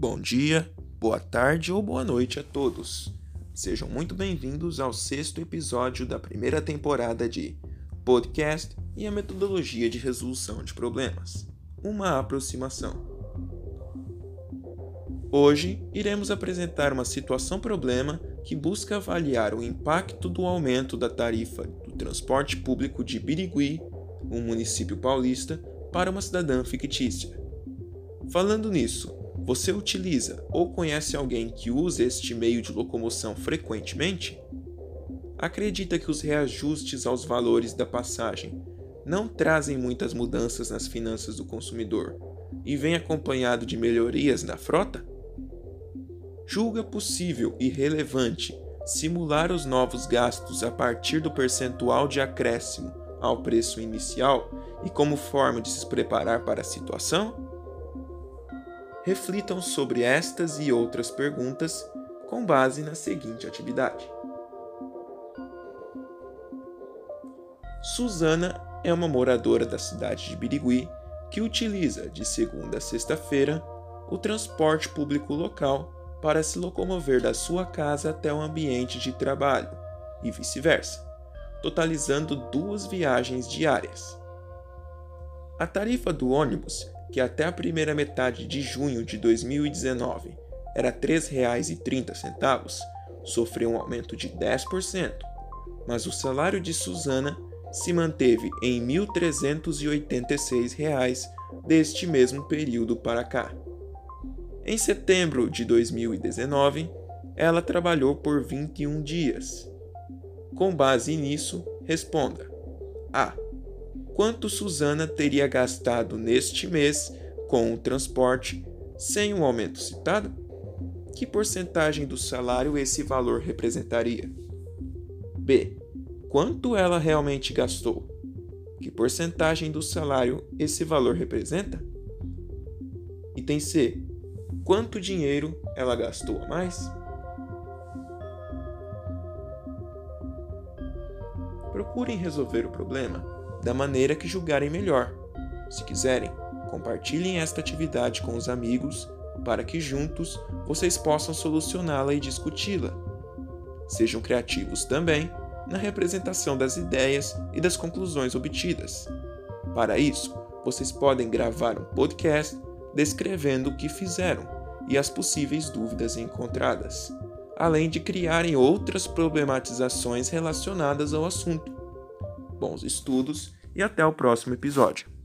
Bom dia, boa tarde ou boa noite a todos. Sejam muito bem-vindos ao sexto episódio da primeira temporada de Podcast e a Metodologia de Resolução de Problemas uma aproximação. Hoje iremos apresentar uma situação-problema que busca avaliar o impacto do aumento da tarifa do transporte público de Birigui, um município paulista, para uma cidadã fictícia. Falando nisso, você utiliza ou conhece alguém que usa este meio de locomoção frequentemente? Acredita que os reajustes aos valores da passagem não trazem muitas mudanças nas finanças do consumidor e vem acompanhado de melhorias na frota? Julga possível e relevante simular os novos gastos a partir do percentual de acréscimo ao preço inicial e como forma de se preparar para a situação? Reflitam sobre estas e outras perguntas com base na seguinte atividade. Susana é uma moradora da cidade de Birigui que utiliza, de segunda a sexta-feira, o transporte público local para se locomover da sua casa até o ambiente de trabalho e vice-versa, totalizando duas viagens diárias. A tarifa do ônibus, que até a primeira metade de junho de 2019 era R$ 3,30, sofreu um aumento de 10%, mas o salário de Susana se manteve em R$ 1.386 deste mesmo período para cá. Em setembro de 2019, ela trabalhou por 21 dias. Com base nisso, responda: A. Quanto Suzana teria gastado neste mês com o transporte sem o aumento citado? Que porcentagem do salário esse valor representaria? B quanto ela realmente gastou? Que porcentagem do salário esse valor representa? Item C. Quanto dinheiro ela gastou a mais? Procurem resolver o problema da maneira que julgarem melhor. Se quiserem, compartilhem esta atividade com os amigos para que juntos vocês possam solucioná-la e discuti-la. Sejam criativos também na representação das ideias e das conclusões obtidas. Para isso, vocês podem gravar um podcast descrevendo o que fizeram e as possíveis dúvidas encontradas, além de criarem outras problematizações relacionadas ao assunto. Bons estudos e até o próximo episódio.